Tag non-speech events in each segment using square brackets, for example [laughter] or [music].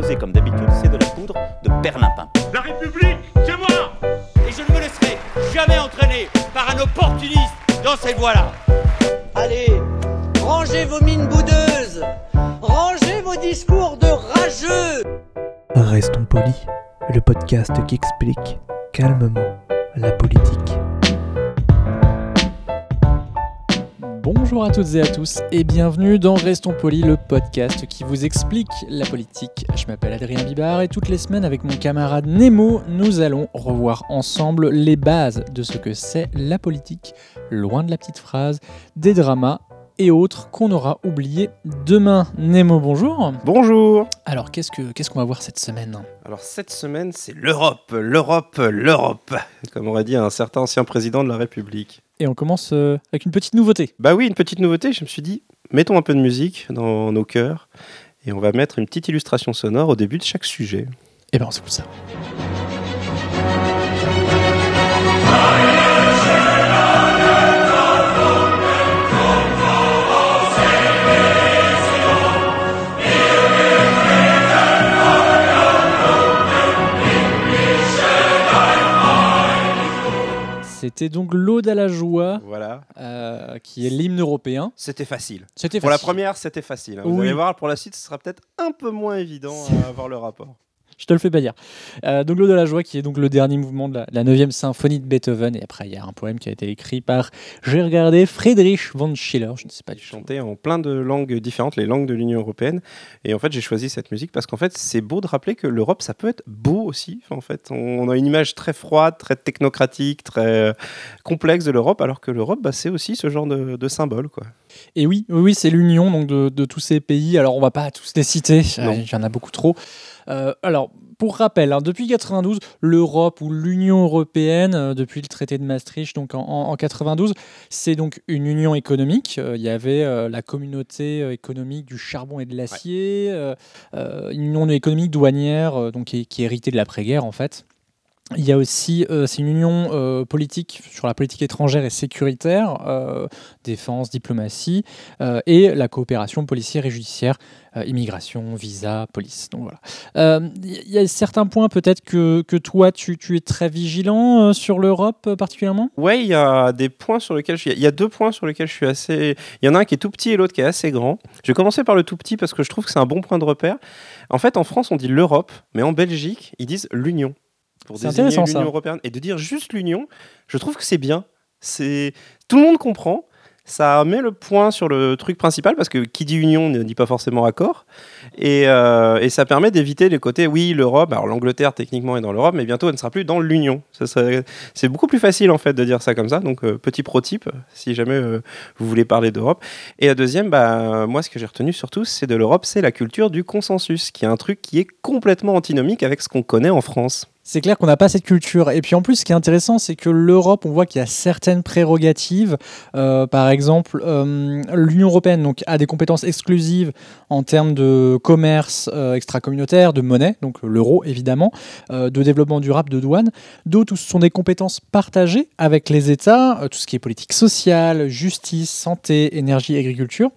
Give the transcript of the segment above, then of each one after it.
proposez comme d'habitude, c'est de la poudre de perlimpin. La République, c'est moi Et je ne me laisserai jamais entraîner par un opportuniste dans cette voie-là. Allez, rangez vos mines boudeuses, rangez vos discours de rageux. Restons polis, le podcast qui explique calmement Bonjour à toutes et à tous et bienvenue dans Restons Polis, le podcast qui vous explique la politique. Je m'appelle Adrien Bibard et toutes les semaines avec mon camarade Nemo, nous allons revoir ensemble les bases de ce que c'est la politique, loin de la petite phrase, des dramas et autres qu'on aura oubliés demain. Nemo, bonjour. Bonjour Alors qu'est-ce que qu'est-ce qu'on va voir cette semaine? Alors cette semaine, c'est l'Europe, l'Europe, l'Europe, comme aurait dit un certain ancien président de la République. Et on commence euh, avec une petite nouveauté. Bah oui, une petite nouveauté, je me suis dit, mettons un peu de musique dans nos cœurs, et on va mettre une petite illustration sonore au début de chaque sujet. Et ben on s'écoute ça. C'était donc l'Aude à la joie, Voilà. euh, qui est l'hymne européen. C'était facile. Pour la première, c'était facile. hein. Vous Oui. allez voir, pour la suite, ce sera peut-être un peu moins évident [laughs] à avoir le rapport. Je te le fais pas dire. Euh, donc l'Aude à la joie, qui est donc le dernier mouvement de la, 9e symphonie de Beethoven. Et après, il y a un poème qui a été écrit par, j'ai regardé, Friedrich von Schiller. Je ne sais pas du tout. chanté en plein de langues différentes, les langues de l'Union européenne. Et en fait, j'ai choisi cette musique parce qu'en fait, c'est beau de rappeler que l'Europe, ça peut être beau aussi. En fait, on a une image très froide, très technocratique, très euh, complexe de l'Europe, alors que l'Europe, bah, c'est aussi ce genre de, de symbole, quoi. Et oui, oui, c'est l'union donc de, de tous ces pays. Alors, on va pas tous les citer, euh, il y en a beaucoup trop. Euh, alors, pour rappel, hein, depuis 92, l'Europe ou l'Union européenne, euh, depuis le traité de Maastricht, donc en, en- en 92, c'est donc une union économique. Euh, il y avait euh, la communauté économique du charbon et de l'acier, une union économique douanière, donc qui héritée de l'après-guerre en fait. Il y a aussi, euh, c'est une union euh, politique sur la politique étrangère et sécuritaire, euh, défense, diplomatie, et la coopération policière et judiciaire, immigration, visa, police. Donc voilà. Il y a certains points peut-être que, que toi tu, tu es très vigilant sur l'Europe particulièrement? Ouais, il y a des points sur lesquels. Il y a deux points sur lesquels je suis assez. Il y en a un qui est tout petit et l'autre qui est assez grand. Je vais commencer par le tout petit parce que je trouve que c'est un bon point de repère. En fait, en France, on dit l'Europe, mais en Belgique, ils disent l'Union pour désigner l'Union européenne. Et de dire juste l'Union, je trouve que c'est bien. C'est tout le monde comprend. Ça met le point sur le truc principal parce que qui dit union ne dit pas forcément accord. Et, euh, et ça permet d'éviter les côtés, oui, l'Europe, alors l'Angleterre techniquement est dans l'Europe, mais bientôt elle ne sera plus dans l'Union. C'est beaucoup plus facile en fait de dire ça comme ça. Donc euh, petit pro-type, si jamais euh, vous voulez parler d'Europe. Et la deuxième, bah, moi ce que j'ai retenu surtout, c'est de l'Europe, c'est la culture du consensus, qui est un truc qui est complètement antinomique avec ce qu'on connaît en France. C'est clair qu'on n'a pas cette culture. Et puis en plus, ce qui est intéressant, c'est que l'Europe, on voit qu'il y a certaines prérogatives. Euh, par exemple, euh, l'Union européenne a des compétences exclusives en termes de commerce euh, extra-communautaire, de monnaie, donc l'euro évidemment, de développement durable, de douane. D'autres, ce sont des compétences partagées avec les États, tout ce qui est politique sociale, justice, santé, énergie, agriculture.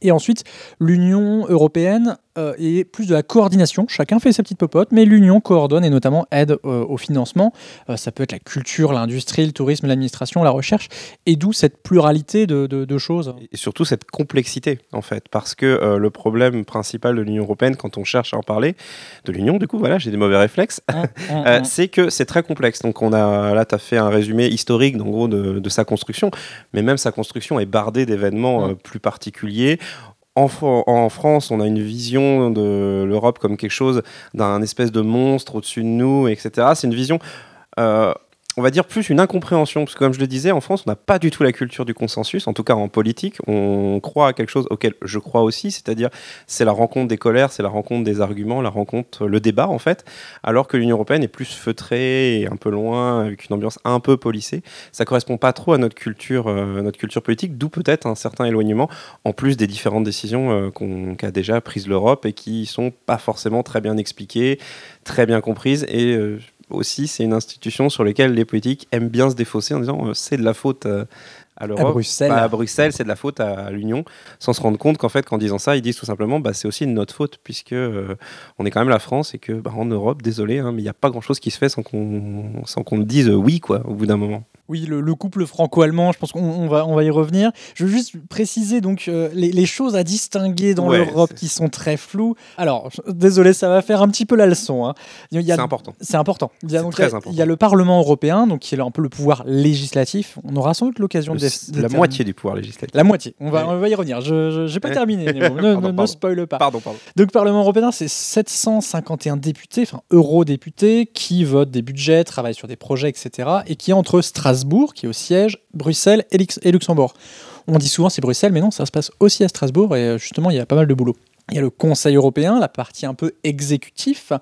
Et ensuite, l'Union européenne euh, est plus de la coordination. Chacun fait sa petite popote, mais l'Union coordonne et notamment aide euh, au financement. Euh, ça peut être la culture, l'industrie, le tourisme, l'administration, la recherche, et d'où cette pluralité de, de- de choses. Et surtout cette complexité, en fait, parce que le problème principal de l'Union européenne, quand on cherche à en parler, de l'Union, du coup, voilà, j'ai des mauvais réflexes, hum, [laughs] Euh, hum. c'est que c'est très complexe. Donc on a là, tu as fait un résumé historique en gros de, de sa construction, mais même sa construction est bardée d'événements plus particuliers. En, Fran- en France, on a une vision de l'Europe comme quelque chose d'un espèce de monstre au-dessus de nous, etc. C'est une vision euh, on va dire plus une incompréhension, parce que comme je le disais, en France, on n'a pas du tout la culture du consensus, en tout cas en politique, on croit à quelque chose auquel je crois aussi, c'est-à-dire c'est la rencontre des colères, c'est la rencontre des arguments, la rencontre, le débat en fait, alors que l'Union européenne est plus feutrée et un peu loin, avec une ambiance un peu polissée. Ça correspond pas trop à notre culture, euh, notre culture politique, d'où peut-être un certain éloignement, en plus des différentes décisions euh, qu'a déjà prises l'Europe et qui sont pas forcément très bien expliquées, très bien comprises et euh, aussi c'est une institution sur laquelle les politiques aiment bien se défausser en disant euh, c'est de la faute euh, à l'Europe, Bruxelles. bah, à Bruxelles, c'est de la faute à, à l'Union, sans se rendre compte qu'en fait, qu'en disant ça, ils disent tout simplement, bah, c'est aussi de notre faute, puisque euh, on est quand même la France et que bah, en Europe, désolé, hein, mais il n'y a pas grand-chose qui se fait sans qu'on sans qu'on dise euh, oui, quoi, au bout d'un moment. Oui, le, le couple franco-allemand, je pense qu'on on va, on va y revenir. Je veux juste préciser donc euh, les, les choses à distinguer dans Ouais, l'Europe qui sont très floues. Alors, je- désolé, ça va faire un petit peu la leçon. hein. C'est important. C'est important. Il y, a C'est donc très la- important. il y a le Parlement européen, donc qui est un peu le pouvoir législatif. On aura sans doute l'occasion de. La moitié du pouvoir législatif. La moitié. On va, Ouais. on va y revenir. Je n'ai pas Ouais. terminé. [laughs] Ne, Pardon, ne- spoil pas. Pardon, pardon. Donc, Parlement européen, c'est 751 députés, enfin eurodéputés, qui votent des budgets, travaillent sur des projets, etc. Et qui entre Strasbourg, qui est au siège, Bruxelles et, Lux- et Luxembourg. On dit souvent c'est Bruxelles, mais non, ça se passe aussi à Strasbourg, et euh, justement, il y a pas mal de boulot. Il y a le Conseil européen, la partie un peu exécutif.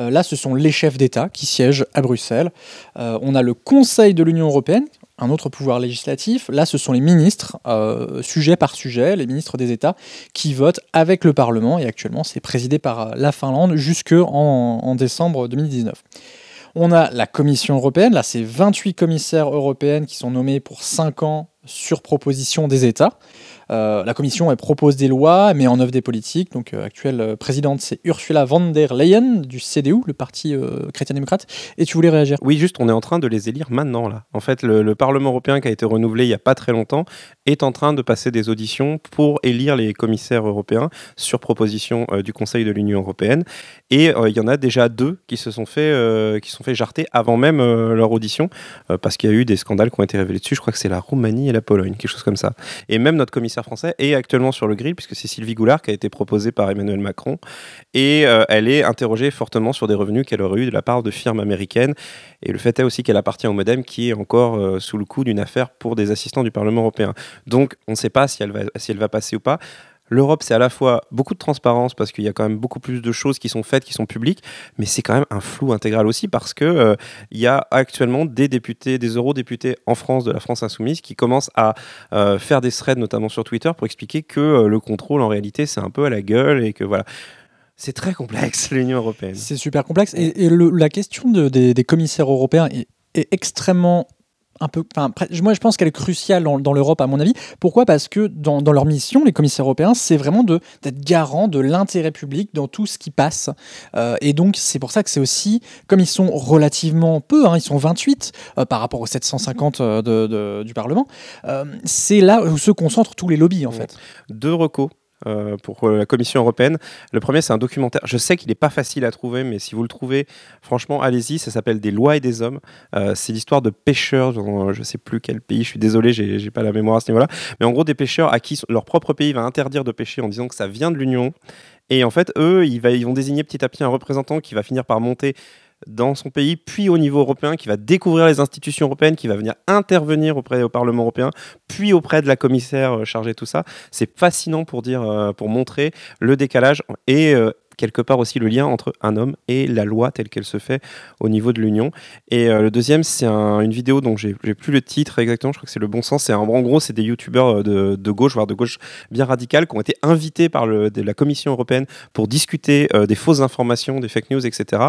Euh, là, ce sont les chefs d'État qui siègent à Bruxelles. Euh, on a le Conseil de l'Union européenne, un autre pouvoir législatif. Là, ce sont les ministres, sujet par sujet, les ministres des États, qui votent avec le Parlement. Et actuellement, c'est présidé par la Finlande jusqu'en en décembre 2019. On a la Commission européenne. Là, c'est 28 commissaires européennes qui sont nommés pour 5 ans sur proposition des États. Euh, la Commission elle propose des lois, met en œuvre des politiques. Donc, euh, actuelle euh, présidente, c'est Ursula von der Leyen du CDU, le parti chrétien-démocrate. Et tu voulais réagir? Oui, juste, on est en train de les élire maintenant, là. En fait, le, le Parlement européen qui a été renouvelé il n'y a pas très longtemps est en train de passer des auditions pour élire les commissaires européens sur proposition du Conseil de l'Union européenne. Et il y en a déjà deux qui se sont fait, qui sont fait jarter avant même leur audition, parce qu'il y a eu des scandales qui ont été révélés dessus. Je crois que c'est la Roumanie et la Pologne, quelque chose comme ça. Et même notre commissaire français est actuellement sur le grill, puisque c'est Sylvie Goulard qui a été proposée par Emmanuel Macron. Et euh, elle est interrogée fortement sur des revenus qu'elle aurait eu de la part de firmes américaines. Et le fait est aussi qu'elle appartient au Modem qui est encore euh, sous le coup d'une affaire pour des assistants du Parlement européen. Donc on ne sait pas si elle, va, si elle va passer ou pas. L'Europe, c'est à la fois beaucoup de transparence parce qu'il y a quand même beaucoup plus de choses qui sont faites, qui sont publiques, mais c'est quand même un flou intégral aussi parce que euh, il y a actuellement des députés, des eurodéputés en France de la France insoumise qui commencent à euh, faire des threads, notamment sur Twitter, pour expliquer que euh, le contrôle en réalité c'est un peu à la gueule et que voilà. C'est très complexe [laughs] l'Union européenne. C'est super complexe. Et, et le- la question de- des, des commissaires européens est, est extrêmement. Un peu, enfin, moi, je pense qu'elle est cruciale dans, dans l'Europe, à mon avis. Pourquoi? Parce que dans, dans leur mission, les commissaires européens, c'est vraiment d'être garant de l'intérêt public dans tout ce qui passe. Euh, et donc, c'est pour ça que c'est aussi, comme ils sont relativement peu, hein, ils sont 28 euh, par rapport aux 750 euh, de- de- du Parlement, euh, c'est là où se concentrent tous les lobbies, en Ouais. fait. deux recos euh, pour la Commission européenne. Le premier, c'est un documentaire. Je sais qu'il n'est pas facile à trouver, mais si vous le trouvez, franchement, allez-y. Ça s'appelle Des lois et des hommes. Euh, c'est l'histoire de pêcheurs dans euh, je sais plus quel pays. Je suis désolé, j'ai j'ai pas la mémoire à ce niveau-là. Mais en gros, des pêcheurs à qui leur propre pays va interdire de pêcher en disant que ça vient de l'Union. Et en fait, eux, ils, ils vont désigner petit à petit un représentant qui va finir par monter dans son pays, puis au niveau européen, qui va découvrir les institutions européennes, qui va venir intervenir auprès au Parlement européen, puis auprès de la commissaire euh, chargée de tout ça. C'est fascinant pour dire, euh, pour montrer le décalage et euh, quelque part aussi le lien entre un homme et la loi telle qu'elle se fait au niveau de l'Union. Et euh, le deuxième, c'est un- une vidéo dont j'ai plus le titre exactement, je crois que c'est le bon sens. C'est en gros, c'est des youtubeurs euh, de, gauche, voire de gauche bien radicale, qui ont été invités par la Commission européenne pour discuter euh, des fausses informations, des fake news, etc.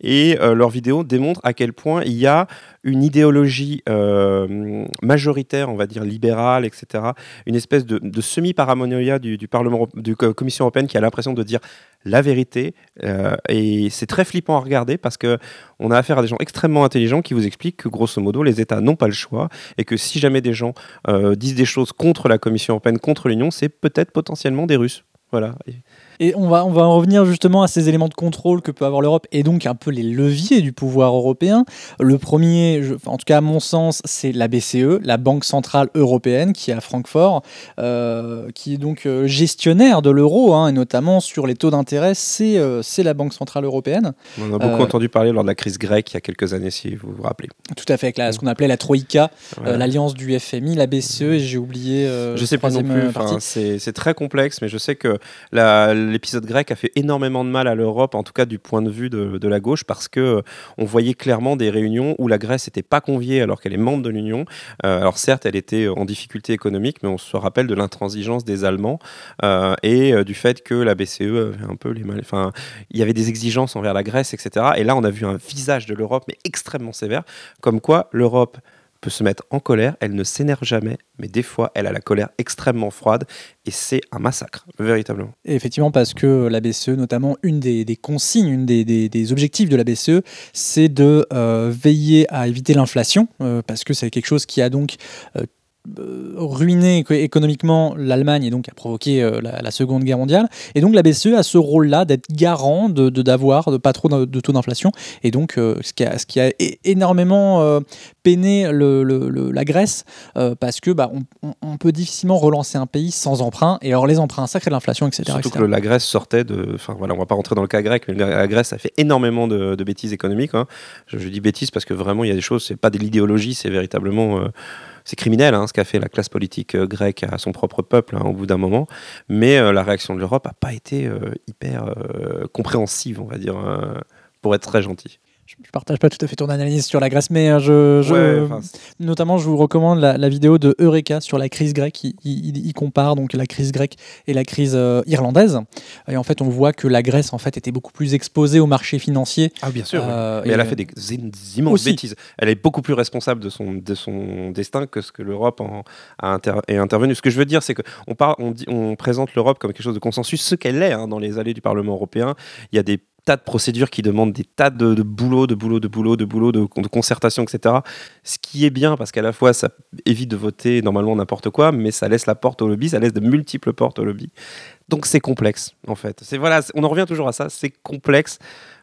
Et euh, leur vidéo démontre à quel point il y a une idéologie majoritaire, on va dire libérale, etc. Une espèce de, semi-paranoïa du, du Parlement, du Co- Commission européenne qui a l'impression de dire la vérité. Euh, et c'est très flippant à regarder parce que on a affaire à des gens extrêmement intelligents qui vous expliquent que grosso modo les États n'ont pas le choix et que si jamais des gens euh, disent des choses contre la Commission européenne, contre l'Union, c'est peut-être potentiellement des Russes. Voilà. Et on va, on va en revenir justement à ces éléments de contrôle que peut avoir l'Europe et donc un peu les leviers du pouvoir européen. Le premier, je- en tout cas à mon sens, c'est la BCE, la Banque Centrale Européenne, qui est à Francfort, euh, qui est donc euh, gestionnaire de l'euro, hein, et notamment sur les taux d'intérêt, c'est euh, la Banque Centrale Européenne. On en a beaucoup Euh, entendu parler lors de la crise grecque il y a quelques années, si vous vous rappelez. Tout à fait, avec la- ce qu'on appelait la Troïka, Voilà. l'alliance du FMI, la BCE, et j'ai oublié Je sais pas non plus. enfin, partie. c'est c'est très complexe, mais je sais que la- l'épisode grec a fait énormément de mal à l'Europe, en tout cas du point de vue de, la gauche, parce que euh, on voyait clairement des réunions où la Grèce n'était pas conviée alors qu'elle est membre de l'Union. Euh, alors certes, elle était en difficulté économique, mais on se rappelle de l'intransigeance des Allemands euh, et du fait que la BCE avait un peu les mal. Enfin, il y avait des exigences envers la Grèce, etc. Et là, on a vu un visage de l'Europe, mais extrêmement sévère, comme quoi l'Europe se mettre en colère, elle ne s'énerve jamais, mais des fois, elle a la colère extrêmement froide et c'est un massacre, véritablement. Effectivement, parce que la BCE, notamment, une des, consignes, une des, objectifs de la BCE, c'est de euh, veiller à éviter l'inflation, euh, parce que c'est quelque chose qui a donc euh, ruiné éco- économiquement l'Allemagne et donc a provoqué euh, la, la Seconde Guerre mondiale. Et donc la BCE a ce rôle-là d'être garant de d'avoir de, pas trop de, de taux d'inflation. Et donc euh, ce, qui a, ce qui a énormément euh, peiné le- le- le- la Grèce, euh, parce que bah, on, peut difficilement relancer un pays sans emprunt. Et alors les emprunts, ça crée de l'inflation, etc. Surtout etc. que la Grèce sortait de. Enfin voilà, on va pas rentrer dans le cas grec, mais la la Grèce a fait énormément de, de bêtises économiques. hein. Je, je dis bêtises parce que vraiment, il y a des choses, c'est pas de l'idéologie, c'est véritablement. C'est criminel hein, ce qu'a fait la classe politique euh, grecque à son propre peuple hein, au bout d'un moment. Mais euh, la réaction de l'Europe n'a pas été euh, hyper compréhensive, on va dire, euh, pour être très gentil. Je ne partage pas tout à fait ton analyse sur la Grèce, mais euh, je, Ouais, notamment, je vous recommande la, la vidéo de Eureka sur la crise grecque. Il, il- il compare donc la crise grecque et la crise euh, irlandaise. Et en fait, on voit que la Grèce en fait était beaucoup plus exposée au marché financier. Ah bien sûr. Euh, Mais elle a fait des, des immenses Aussi. bêtises. Elle est beaucoup plus responsable de son, de son destin que ce que l'Europe a inter- est intervenu. Ce que je veux dire, c'est qu'on on, on présente l'Europe comme quelque chose de consensus, ce qu'elle est hein, dans les allées du Parlement européen. Il y a des tas de procédures qui demandent des tas de, boulot, de boulot, de boulot, de boulot, de, concertation, etc. Ce qui est bien parce qu'à la fois ça évite de voter normalement n'importe quoi, mais ça laisse la porte au lobby, ça laisse de multiples portes au lobby. Donc c'est complexe en fait. C'est voilà, on en revient toujours à ça. C'est complexe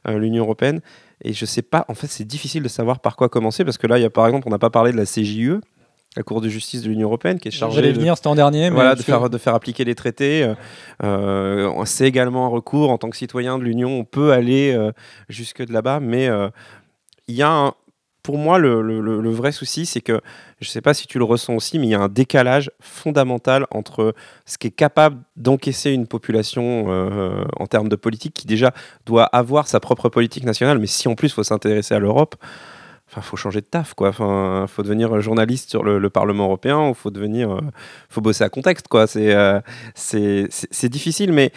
euh, l'Union européenne. Et je sais pas, en fait, c'est difficile de savoir par quoi commencer parce que là, il y a par exemple, on n'a pas parlé de la CJUE, la Cour de justice de l'Union européenne, qui est chargée J'allais de, venir, c'était en dernier. Mais voilà, de, faire, de faire appliquer les traités. Euh, euh, c'est également un recours en tant que citoyen de l'Union, on peut aller euh, jusque de là-bas, mais euh, il y a un- pour moi, le, le- vrai souci, c'est que, je ne sais pas si tu le ressens aussi, mais il y a un décalage fondamental entre ce qui est capable d'encaisser une population en termes de politique, qui déjà doit avoir sa propre politique nationale, mais si en plus il faut s'intéresser à l'Europe, Enfin, faut changer de taf, quoi. Enfin, faut devenir journaliste sur le, le Parlement européen, ou faut devenir, euh, faut bosser à contexte, quoi. C'est, euh, c'est difficile, mais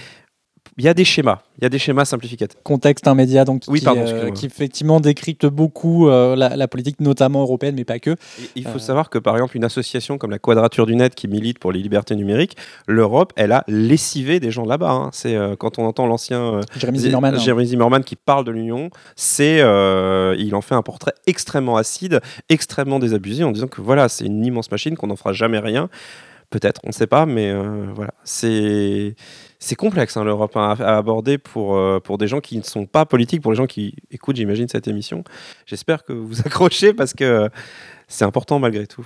il y a des schémas, il y a des schémas simplificatifs. Contexte, un média donc, Oui, qui, pardon, euh, qui effectivement décrypte beaucoup euh, la, la politique, notamment européenne, mais pas que. Et Il faut Euh. savoir que, par exemple, une association comme la Quadrature du Net qui milite pour les libertés numériques, l'Europe, elle a lessivé des gens là-bas. hein. C'est quand on entend l'ancien Jérémy Zimmerman. hein. Jeremy Zimmerman qui parle de l'Union, c'est il en fait un portrait extrêmement acide, extrêmement désabusé en disant que voilà, c'est une immense machine qu'on n'en fera jamais rien. Peut-être, on ne sait pas, mais euh, voilà, c'est complexe hein, l'Europe hein, à, aborder pour euh, pour des gens qui ne sont pas politiques, pour les gens qui écoutent, j'imagine cette émission. J'espère que vous [laughs] accrochez parce que euh, c'est important malgré tout.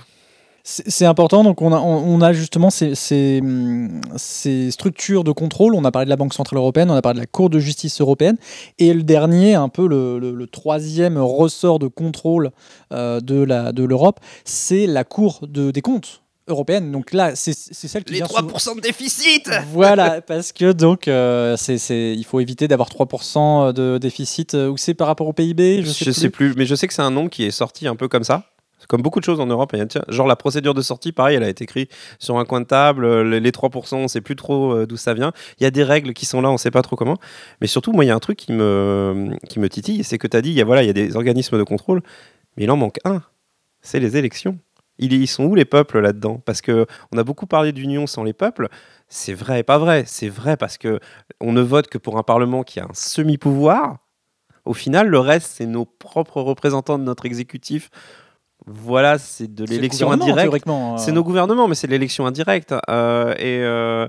C'est important, donc on a, on, a justement ces, ces, ces structures de contrôle. On a parlé de la Banque Centrale Européenne, on a parlé de la Cour de justice européenne. Et le dernier, un peu le, le- troisième ressort de contrôle euh, de l'Europe, c'est la Cour de, des comptes européenne. Donc là, c'est c'est celle qui Les vient 3% de déficit Voilà, [laughs] parce que donc euh, c'est c'est- il faut éviter d'avoir 3% de déficit. euh, Ou c'est par rapport au PIB Je, Je sais, sais, plus. plus. mais je sais que c'est un nom qui est sorti un peu comme ça. Comme beaucoup de choses en Europe, il y a- tiens, genre la procédure de sortie, pareil, elle a été écrite sur un coin de table, euh, les, les 3%, on ne sait plus trop euh, d'où ça vient. Il y a des règles qui sont là, on ne sait pas trop comment. Mais surtout, moi, il y a un truc qui me, qui me titille, c'est que tu as dit, il y, a, voilà, il y a des organismes de contrôle, mais il en manque un, c'est les élections. Ils, sont où les peuples là-dedans? Parce que on a beaucoup parlé d'union sans les peuples. C'est vrai et pas vrai. C'est vrai parce que on ne vote que pour un parlement qui a un semi-pouvoir. Au final, le reste, c'est nos propres représentants de notre exécutif. Voilà, c'est de l'élection indirecte. euh. C'est nos gouvernements, mais c'est de l'élection indirecte. Euh, et euh,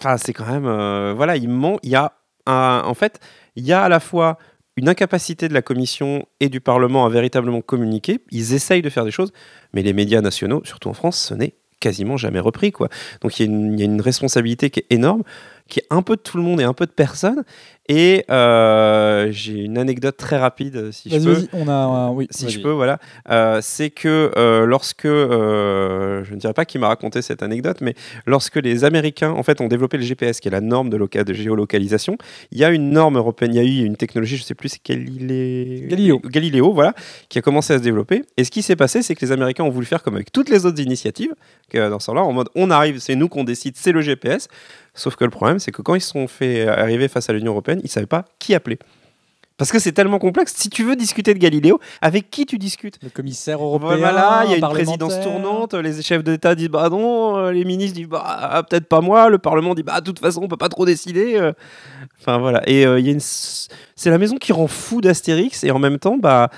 enfin, c'est quand même, voilà, il manque, il y a un- en fait, il y a à la fois une incapacité de la Commission et du Parlement à véritablement communiquer. Ils essayent de faire des choses, mais les médias nationaux, surtout en France, ce n'est quasiment jamais repris. Quoi. Donc il y, y a une responsabilité qui est énorme, qui est un peu de tout le monde et un peu de personne. Et euh, j'ai une anecdote très rapide, si je peux vas-y, on a. euh, oui, si je peux, voilà, Euh, c'est que euh, lorsque, euh, je ne dirais pas qui m'a raconté cette anecdote, mais lorsque les Américains, en fait, ont développé le GPS, qui est la norme de, loca- de géolocalisation, il y a une norme européenne, il y a eu une technologie, je ne sais plus, c'est Galilée... Galileo. Galileo, voilà, qui a commencé à se développer. Et ce qui s'est passé, c'est que les Américains ont voulu faire comme avec toutes les autres initiatives, que dans ce là en mode, on arrive, c'est nous qu'on décide, c'est le GPS. Sauf que le problème, c'est que quand ils se sont fait arriver face à l'Union européenne, ils ne savaient pas qui appeler. Parce que c'est tellement complexe. Si tu veux discuter de Galiléo, avec qui tu discutes Le commissaire européen. Voilà, il y a une présidence tournante, les chefs d'État disent bah non, euh, les ministres disent bah peut-être pas moi, le Parlement dit bah de toute façon on peut pas trop décider. euh. Enfin voilà, et euh, il y a une, s- c'est la maison qui rend fou d'Astérix et en même temps bah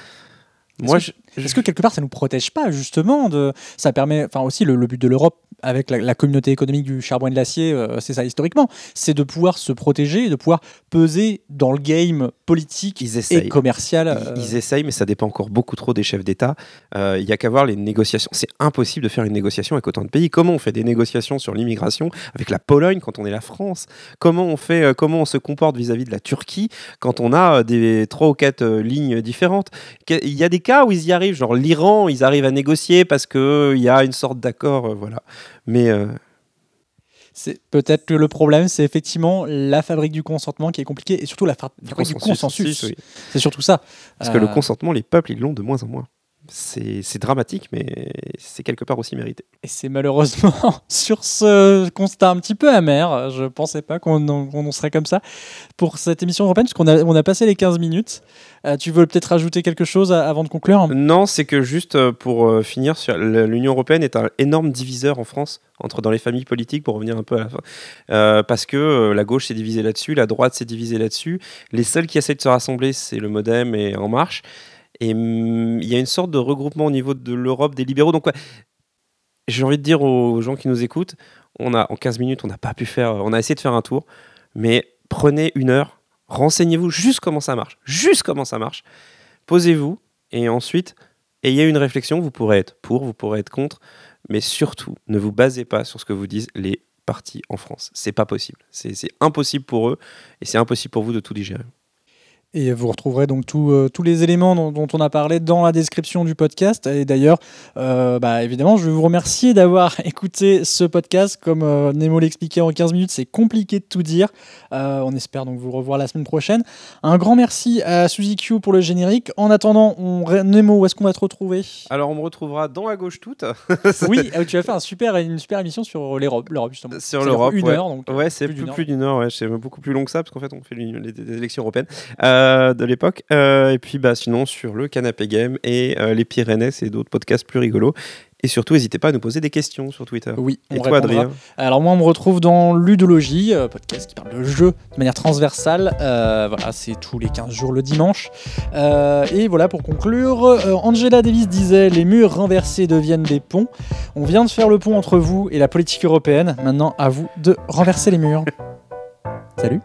moi je, je- Est-ce que quelque part ça nous protège pas justement de ça permet enfin aussi le, le but de l'Europe avec la, la communauté économique du charbon et de l'acier euh, c'est ça historiquement c'est de pouvoir se protéger de pouvoir peser dans le game politique Ils et commercial Ils, euh, ils essayent, mais ça dépend encore beaucoup trop des chefs d'État. Euh, Il y a qu'à voir les négociations. C'est impossible de faire une négociation avec autant de pays. Comment on fait des négociations sur l'immigration avec la Pologne quand on est la France? Comment on fait euh, Comment on se comporte vis-à-vis de la Turquie quand on a euh, des trois ou quatre euh, lignes différentes? Il y a des cas où ils y arrivent, genre l'Iran, ils arrivent à négocier parce que euh, il y a une sorte d'accord, euh, voilà. Mais euh, c'est peut-être que le problème c'est effectivement la fabrique du consentement qui est compliquée et surtout la fa- fabrique du consensus, oui. c'est surtout ça Parce que le consentement, les peuples, ils l'ont de moins en moins. C'est dramatique, mais c'est quelque part aussi mérité. Et c'est malheureusement [laughs] sur ce constat un petit peu amer, je pensais pas qu'on en, serait comme ça pour cette émission européenne, parce qu'on a, on a passé les 15 minutes. Euh, tu veux peut-être rajouter quelque chose à- avant de conclure? Non, c'est que juste euh, pour euh, finir, l'Union européenne est un énorme diviseur en France entre dans les familles politiques, pour revenir un peu à la fin, Euh, parce que euh, la gauche s'est divisée là-dessus, la droite s'est divisée là-dessus. Les seuls qui essaient de se rassembler, c'est le MoDem et En Marche. Et il y a une sorte de regroupement au niveau de l'Europe des libéraux. Donc, j'ai envie de dire aux gens qui nous écoutent, on a en 15 minutes, on n'a pas pu faire, on a essayé de faire un tour, mais prenez une heure, renseignez-vous juste comment ça marche, juste comment ça marche. Posez-vous et ensuite ayez une réflexion. Vous pourrez être pour, vous pourrez être contre, mais surtout ne vous basez pas sur ce que vous disent les partis en France. C'est pas possible. C'est impossible pour eux et c'est impossible pour vous de tout digérer. Et vous retrouverez donc tout, euh, tous les éléments dont, dont on a parlé dans la description du podcast. Et d'ailleurs, euh, bah, évidemment, je veux vous remercier d'avoir [laughs] écouté ce podcast. Comme euh, Nemo l'expliquait en 15 minutes, c'est compliqué de tout dire. On espère donc vous revoir la semaine prochaine. Un grand merci à Suzy Q pour le générique. En attendant, on... Nemo, où est-ce qu'on va te retrouver? Alors on me retrouvera dans la gauche toute. [laughs] Oui, euh, [laughs] tu as fait un super, une super émission sur l'Europe, justement. Sur l'Europe, Une ouais. heure, donc. Ouais, c'est plus plus, d'une heure, ouais, c'est beaucoup plus long que ça, parce qu'en fait, on fait les élections européennes euh, de l'époque. Euh, et puis, bah, sinon, sur le Canapé Game et euh, les Pyrénées, c'est d'autres podcasts plus rigolos. Et surtout, n'hésitez pas à nous poser des questions sur Twitter. Oui, on Et toi. Adrien Alors moi, on me retrouve dans Ludologie, podcast qui parle de jeux de manière transversale. Euh, voilà, c'est tous les 15 jours le dimanche. Euh, et voilà, pour conclure, euh, Angela Davis disait « Les murs renversés deviennent des ponts ». On vient de faire le pont entre vous et la politique européenne. Maintenant, à vous de renverser les murs. [laughs] Salut